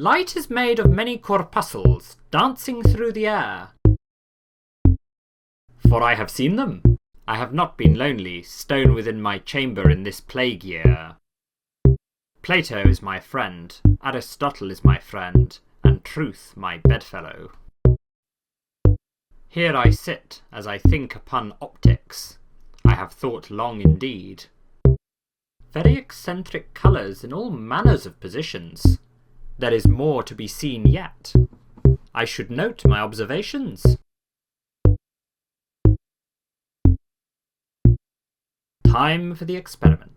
Light is made of many corpuscles dancing through the air. For I have seen them. I have not been lonely, stone within my chamber in this plague year. Plato is my friend, Aristotle is my friend, and truth my bedfellow. Here I sit as I think upon optics. I have thought long indeed. Very eccentric colours in all manners of positions. There is more to be seen yet. I should note my observations. Time for the experiment.